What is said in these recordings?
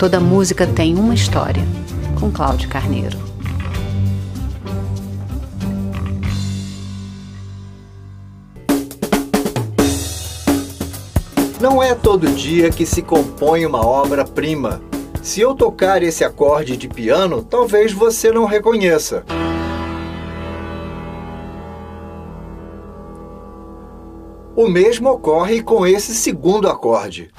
Toda música tem uma história, com Cláudio Carneiro. Não é todo dia que se compõe uma obra-prima. Se eu tocar esse acorde de piano, talvez você não reconheça. O mesmo ocorre com esse segundo acorde.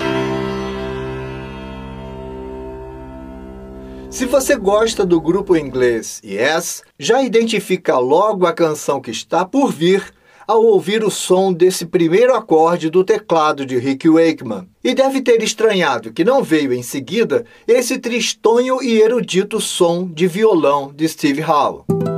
Se você gosta do grupo inglês Yes, já identifica logo a canção que está por vir ao ouvir o som desse primeiro acorde do teclado de Rick Wakeman. E deve ter estranhado que não veio em seguida esse tristonho e erudito som de violão de Steve Howe.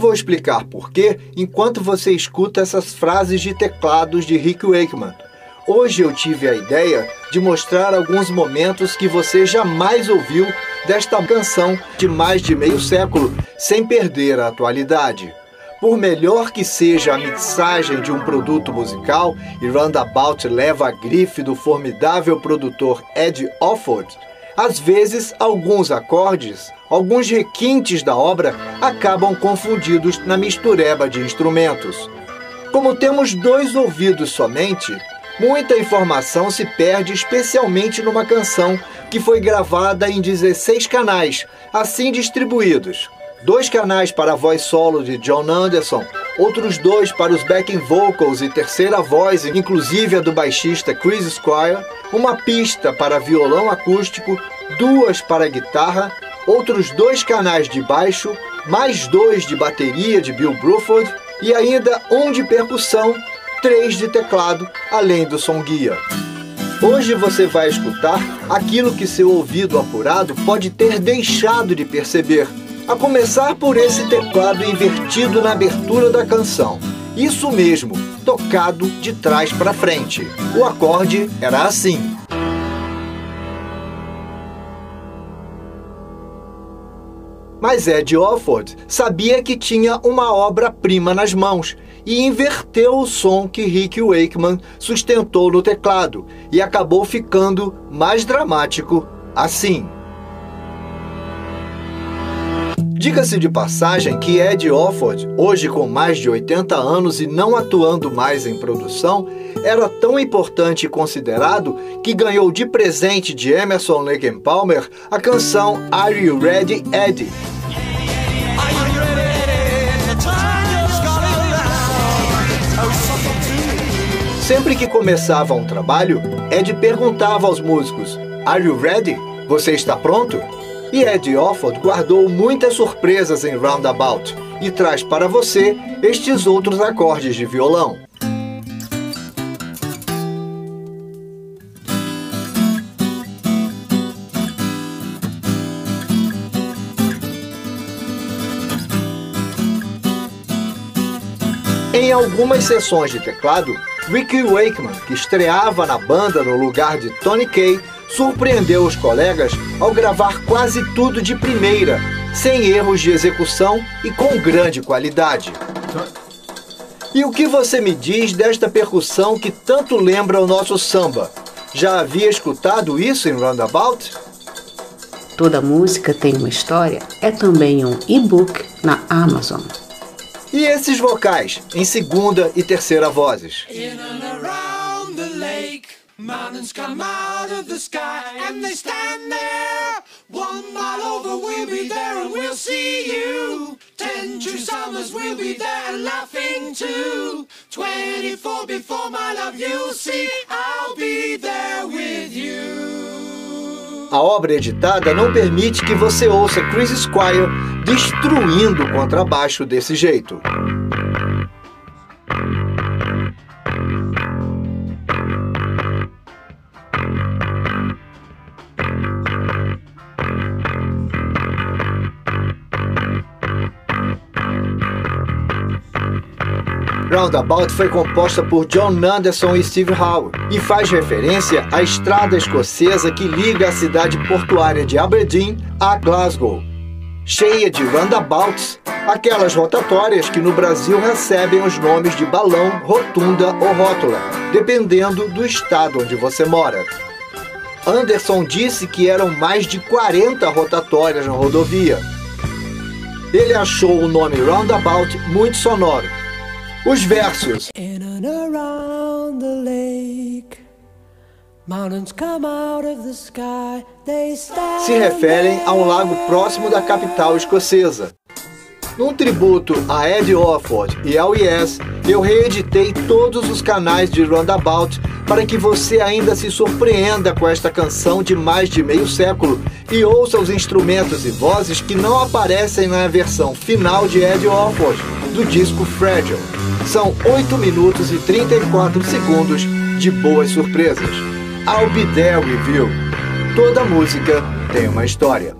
Vou explicar por quê enquanto você escuta essas frases de teclados de Rick Wakeman. Hoje eu tive a ideia de mostrar alguns momentos que você jamais ouviu desta canção de mais de meio século, sem perder a atualidade. Por melhor que seja a mixagem de um produto musical, e Roundabout leva a grife do formidável produtor Ed Offord, às vezes, alguns acordes, alguns requintes da obra acabam confundidos na mistureba de instrumentos. Como temos dois ouvidos somente, muita informação se perde, especialmente numa canção que foi gravada em 16 canais, assim distribuídos. Dois canais para a voz solo de John Anderson, outros dois para os backing vocals e terceira voz, inclusive a do baixista Chris Squire, uma pista para violão acústico, duas para guitarra, outros dois canais de baixo, mais dois de bateria de Bill Bruford e ainda um de percussão, três de teclado, além do som guia. Hoje você vai escutar aquilo que seu ouvido apurado pode ter deixado de perceber, a começar por esse teclado invertido na abertura da canção. Isso mesmo, tocado de trás para frente. O acorde era assim. Mas Ed Offord sabia que tinha uma obra-prima nas mãos e inverteu o som que Rick Wakeman sustentou no teclado e acabou ficando mais dramático assim. Diga-se de passagem que Ed Offord, hoje com mais de 80 anos e não atuando mais em produção, era tão importante e considerado que ganhou de presente de Emerson Lake Palmer a canção Are You Ready, Eddie? Sempre que começava um trabalho, Ed perguntava aos músicos: Are you ready? Você está pronto? E Ed Offord guardou muitas surpresas em Roundabout e traz para você estes outros acordes de violão. Em algumas sessões de teclado, Ricky Wakeman, que estreava na banda no lugar de Tony Kaye, surpreendeu os colegas ao gravar quase tudo de primeira, sem erros de execução e com grande qualidade. E o que você me diz desta percussão que tanto lembra o nosso samba? Já havia escutado isso em Roundabout? Toda música tem uma história é também um e-book na Amazon. E esses vocais, em segunda e terceira vozes? Mountains come out of the sky and they stand there. One mile over, we'll be there and we'll see you. Ten true summers, we'll be there and laughing too. Twenty-four before my love, you'll see I'll be there with you. A obra editada não permite que você ouça Chris Squire destruindo o contrabaixo desse jeito. Roundabout foi composta por John Anderson e Steve Howe e faz referência à estrada escocesa que liga a cidade portuária de Aberdeen a Glasgow. Cheia de roundabouts, aquelas rotatórias que no Brasil recebem os nomes de balão, rotunda ou rótula, dependendo do estado onde você mora. Anderson disse que eram mais de 40 rotatórias na rodovia. Ele achou o nome roundabout muito sonoro os versos. Se referem a um lago próximo da capital escocesa. Num tributo a Ed Offord e ao Yes, eu reeditei todos os canais de Roundabout para que você ainda se surpreenda com esta canção de mais de meio século e ouça os instrumentos e vozes que não aparecem na versão final de Ed Offord do disco Fragile. São 8 minutos e 34 segundos de boas surpresas. I'll be there with you. Toda música tem uma história.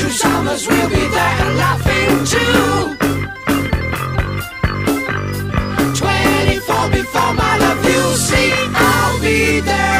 two summers we'll be there laughing too. Twenty-four before my love, you see, I'll be there.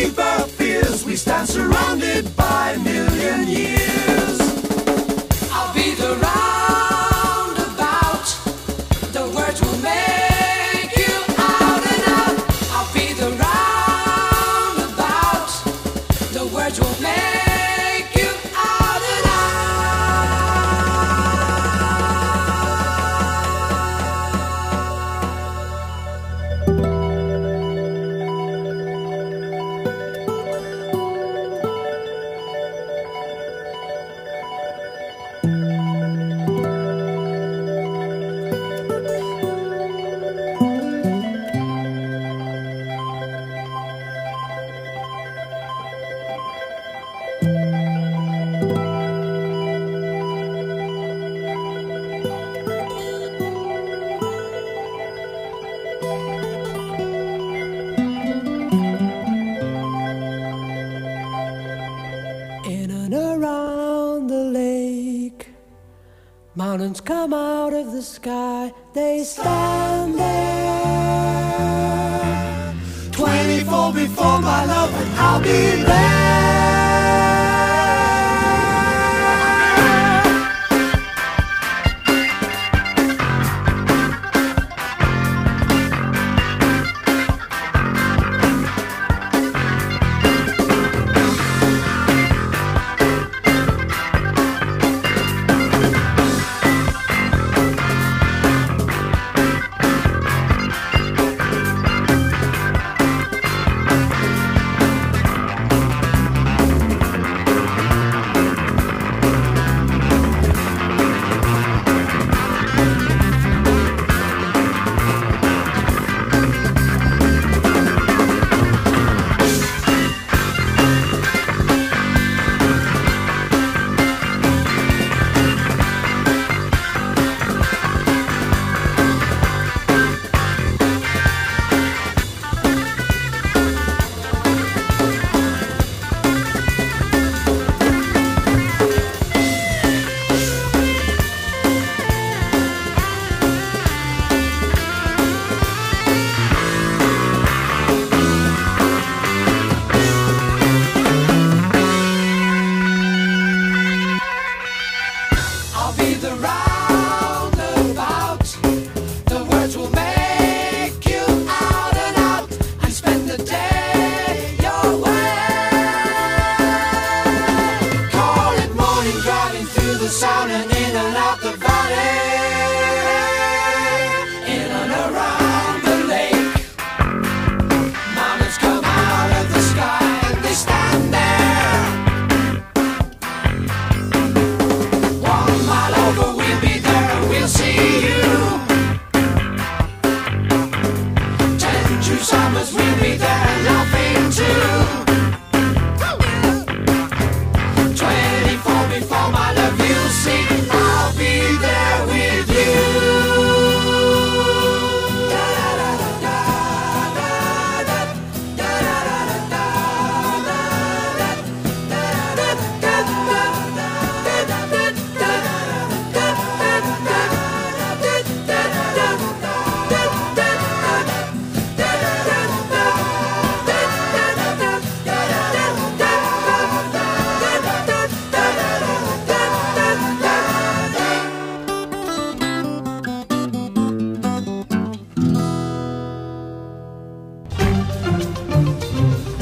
deep our fears, we stand surrounded by a million years. In and around the lake, mountains come out of the sky, they stand there. 24 before my love, and I'll be there.